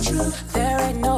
There ain't no